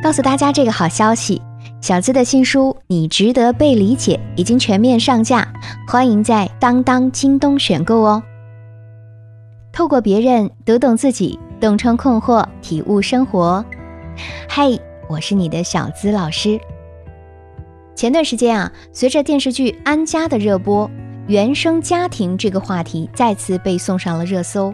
告诉大家这个好消息：小资的新书《你值得被理解》已经全面上架，欢迎在当当、京东选购哦。透过别人读懂自己，洞穿困惑，体悟生活。嗨，我是你的小资老师。前段时间啊，随着电视剧《安家》的热播，原生家庭这个话题再次被送上了热搜。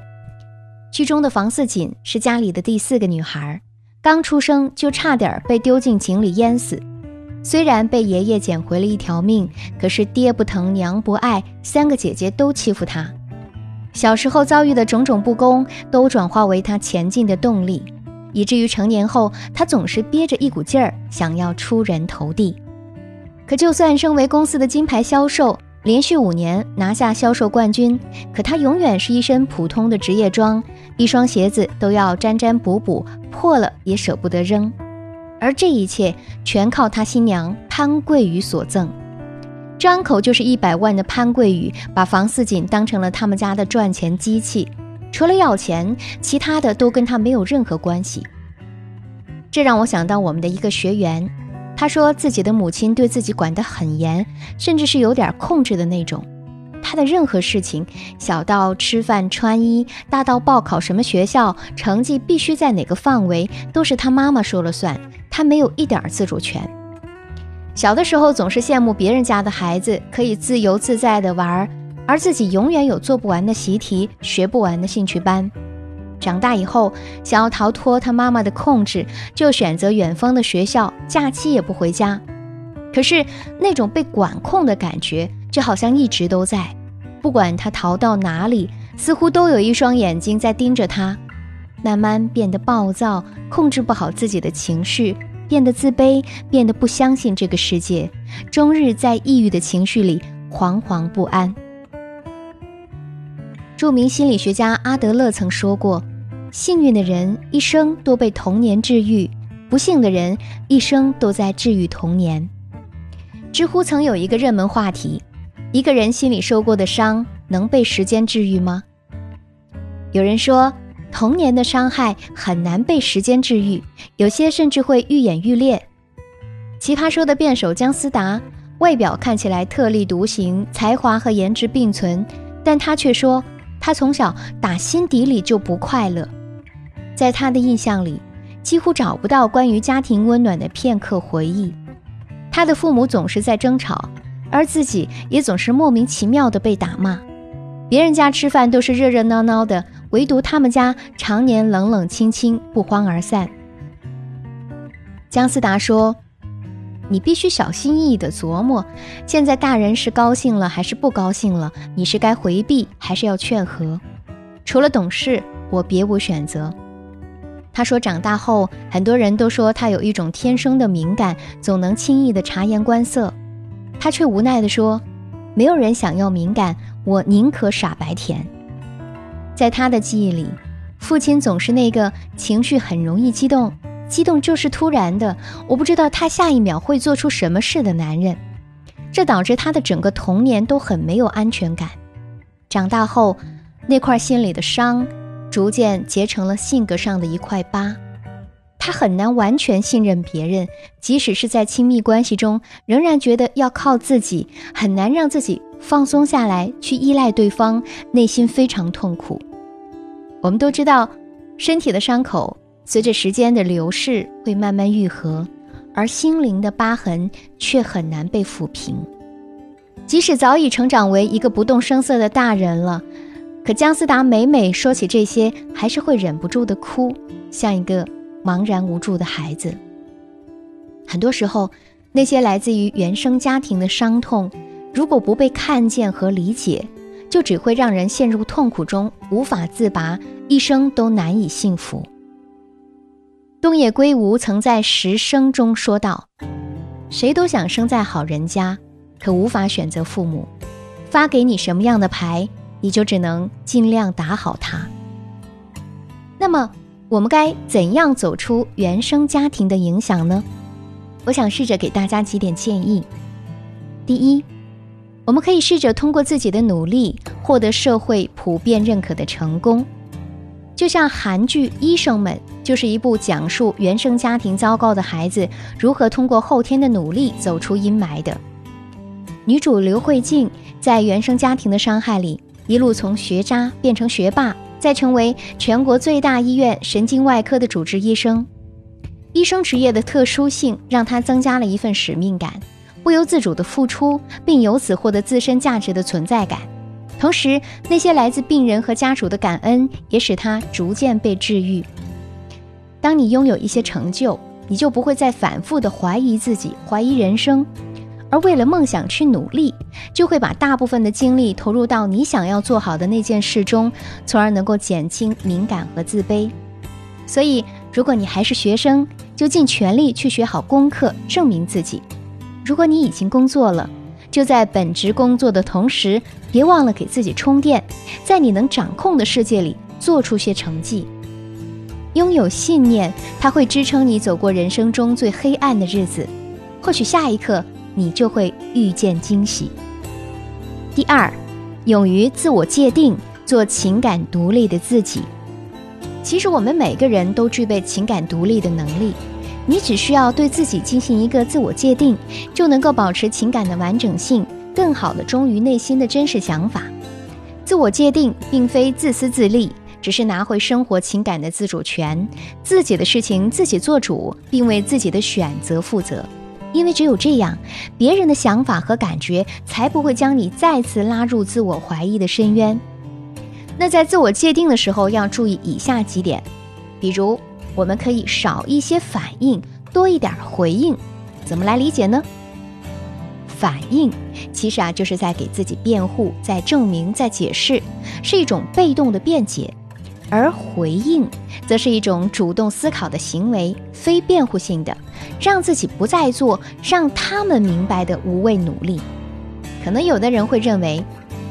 剧中的房似锦是家里的第四个女孩。刚出生就差点被丢进井里淹死，虽然被爷爷捡回了一条命，可是爹不疼娘不爱，三个姐姐都欺负他。小时候遭遇的种种不公，都转化为他前进的动力，以至于成年后他总是憋着一股劲儿，想要出人头地。可就算身为公司的金牌销售，连续五年拿下销售冠军，可他永远是一身普通的职业装，一双鞋子都要粘粘补补，破了也舍不得扔。而这一切全靠他新娘潘桂宇所赠，张口就是一百万的潘桂宇，把房似锦当成了他们家的赚钱机器，除了要钱，其他的都跟他没有任何关系。这让我想到我们的一个学员。他说自己的母亲对自己管得很严，甚至是有点控制的那种。他的任何事情，小到吃饭穿衣，大到报考什么学校，成绩必须在哪个范围，都是他妈妈说了算，他没有一点自主权。小的时候总是羡慕别人家的孩子可以自由自在的玩，而自己永远有做不完的习题，学不完的兴趣班。长大以后，想要逃脱他妈妈的控制，就选择远方的学校，假期也不回家。可是那种被管控的感觉，就好像一直都在。不管他逃到哪里，似乎都有一双眼睛在盯着他。慢慢变得暴躁，控制不好自己的情绪，变得自卑，变得不相信这个世界，终日在抑郁的情绪里惶惶不安。著名心理学家阿德勒曾说过。幸运的人一生都被童年治愈，不幸的人一生都在治愈童年。知乎曾有一个热门话题：一个人心里受过的伤能被时间治愈吗？有人说，童年的伤害很难被时间治愈，有些甚至会愈演愈烈。奇葩说的辩手姜思达，外表看起来特立独行，才华和颜值并存，但他却说，他从小打心底里就不快乐。在他的印象里，几乎找不到关于家庭温暖的片刻回忆。他的父母总是在争吵，而自己也总是莫名其妙的被打骂。别人家吃饭都是热热闹闹的，唯独他们家常年冷冷清清，不欢而散。姜思达说：“你必须小心翼翼地琢磨，现在大人是高兴了还是不高兴了？你是该回避还是要劝和？除了懂事，我别无选择。”他说：“长大后，很多人都说他有一种天生的敏感，总能轻易的察言观色。他却无奈地说：‘没有人想要敏感，我宁可傻白甜。’在他的记忆里，父亲总是那个情绪很容易激动，激动就是突然的，我不知道他下一秒会做出什么事的男人。这导致他的整个童年都很没有安全感。长大后，那块心里的伤。”逐渐结成了性格上的一块疤，他很难完全信任别人，即使是在亲密关系中，仍然觉得要靠自己，很难让自己放松下来去依赖对方，内心非常痛苦。我们都知道，身体的伤口随着时间的流逝会慢慢愈合，而心灵的疤痕却很难被抚平。即使早已成长为一个不动声色的大人了。可姜思达每每说起这些，还是会忍不住的哭，像一个茫然无助的孩子。很多时候，那些来自于原生家庭的伤痛，如果不被看见和理解，就只会让人陷入痛苦中无法自拔，一生都难以幸福。东野圭吾曾在《十生》中说道：“谁都想生在好人家，可无法选择父母，发给你什么样的牌。”你就只能尽量打好它。那么，我们该怎样走出原生家庭的影响呢？我想试着给大家几点建议。第一，我们可以试着通过自己的努力获得社会普遍认可的成功，就像韩剧《医生们》就是一部讲述原生家庭糟糕的孩子如何通过后天的努力走出阴霾的。女主刘慧静在原生家庭的伤害里，一路从学渣变成学霸，再成为全国最大医院神经外科的主治医生。医生职业的特殊性让他增加了一份使命感，不由自主的付出，并由此获得自身价值的存在感。同时，那些来自病人和家属的感恩也使他逐渐被治愈。当你拥有一些成就，你就不会再反复的怀疑自己、怀疑人生。而为了梦想去努力，就会把大部分的精力投入到你想要做好的那件事中，从而能够减轻敏感和自卑。所以，如果你还是学生，就尽全力去学好功课，证明自己；如果你已经工作了，就在本职工作的同时，别忘了给自己充电，在你能掌控的世界里做出些成绩。拥有信念，它会支撑你走过人生中最黑暗的日子。或许下一刻。你就会遇见惊喜。第二，勇于自我界定，做情感独立的自己。其实我们每个人都具备情感独立的能力，你只需要对自己进行一个自我界定，就能够保持情感的完整性，更好的忠于内心的真实想法。自我界定并非自私自利，只是拿回生活情感的自主权，自己的事情自己做主，并为自己的选择负责。因为只有这样，别人的想法和感觉才不会将你再次拉入自我怀疑的深渊。那在自我界定的时候，要注意以下几点，比如我们可以少一些反应，多一点回应。怎么来理解呢？反应其实啊，就是在给自己辩护、在证明、在解释，是一种被动的辩解。而回应，则是一种主动思考的行为，非辩护性的，让自己不再做让他们明白的无谓努力。可能有的人会认为，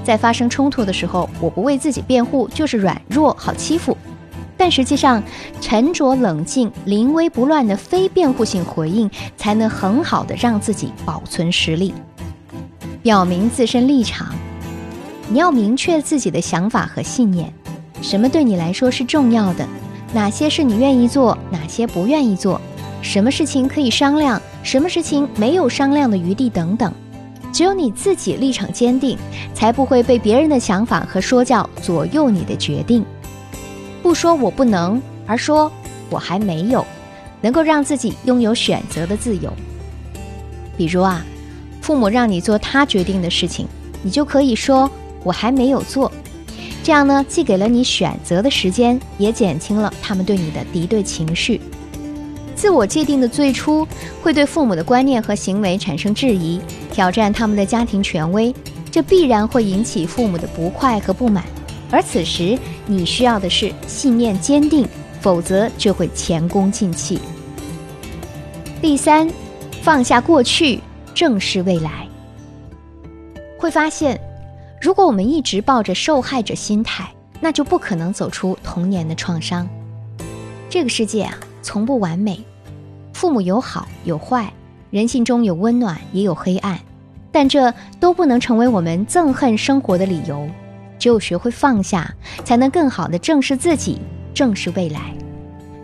在发生冲突的时候，我不为自己辩护就是软弱、好欺负。但实际上，沉着冷静、临危不乱的非辩护性回应，才能很好的让自己保存实力，表明自身立场。你要明确自己的想法和信念。什么对你来说是重要的？哪些是你愿意做，哪些不愿意做？什么事情可以商量，什么事情没有商量的余地等等。只有你自己立场坚定，才不会被别人的想法和说教左右你的决定。不说我不能，而说我还没有，能够让自己拥有选择的自由。比如啊，父母让你做他决定的事情，你就可以说我还没有做。这样呢，既给了你选择的时间，也减轻了他们对你的敌对情绪。自我界定的最初，会对父母的观念和行为产生质疑，挑战他们的家庭权威，这必然会引起父母的不快和不满。而此时，你需要的是信念坚定，否则就会前功尽弃。第三，放下过去，正视未来。会发现。如果我们一直抱着受害者心态，那就不可能走出童年的创伤。这个世界啊，从不完美，父母有好有坏，人性中有温暖也有黑暗，但这都不能成为我们憎恨生活的理由。只有学会放下，才能更好的正视自己，正视未来。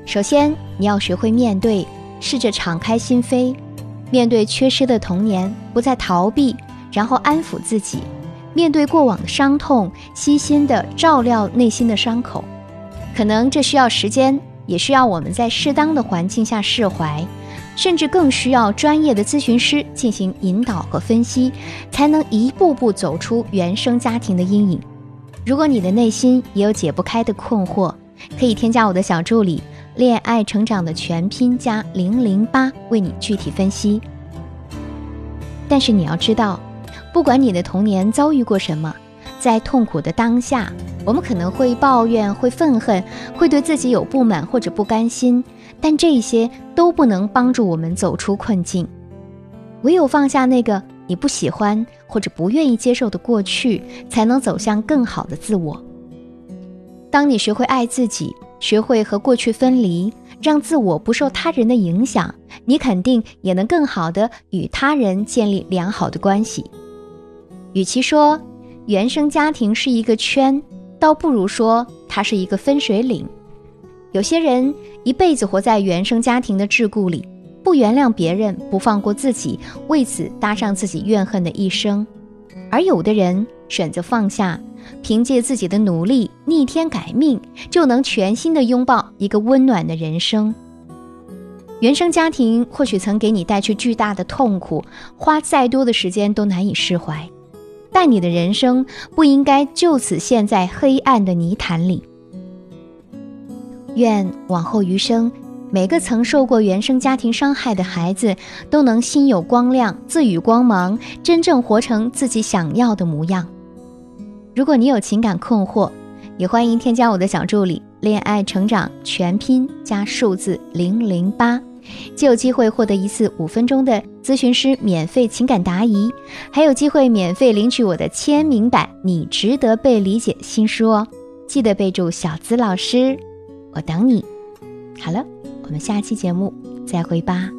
首先，你要学会面对，试着敞开心扉，面对缺失的童年，不再逃避，然后安抚自己。面对过往的伤痛，悉心的照料内心的伤口，可能这需要时间，也需要我们在适当的环境下释怀，甚至更需要专业的咨询师进行引导和分析，才能一步步走出原生家庭的阴影。如果你的内心也有解不开的困惑，可以添加我的小助理“恋爱成长”的全拼加零零八，为你具体分析。但是你要知道。不管你的童年遭遇过什么，在痛苦的当下，我们可能会抱怨、会愤恨、会对自己有不满或者不甘心，但这些都不能帮助我们走出困境。唯有放下那个你不喜欢或者不愿意接受的过去，才能走向更好的自我。当你学会爱自己，学会和过去分离，让自我不受他人的影响，你肯定也能更好的与他人建立良好的关系。与其说原生家庭是一个圈，倒不如说它是一个分水岭。有些人一辈子活在原生家庭的桎梏里，不原谅别人，不放过自己，为此搭上自己怨恨的一生；而有的人选择放下，凭借自己的努力逆天改命，就能全新的拥抱一个温暖的人生。原生家庭或许曾给你带去巨大的痛苦，花再多的时间都难以释怀，但你的人生不应该就此陷在黑暗的泥潭里。愿往后余生，每个曾受过原生家庭伤害的孩子都能心有光亮，自与光芒，真正活成自己想要的模样。如果你有情感困惑，也欢迎添加我的小助理“恋爱成长全拼加数字零零八”，就有机会获得一次五分钟的咨询师免费情感答疑，还有机会免费领取我的签名版《你值得被理解》新书哦！记得备注小资老师。我等你，好了，我们下期节目再会吧。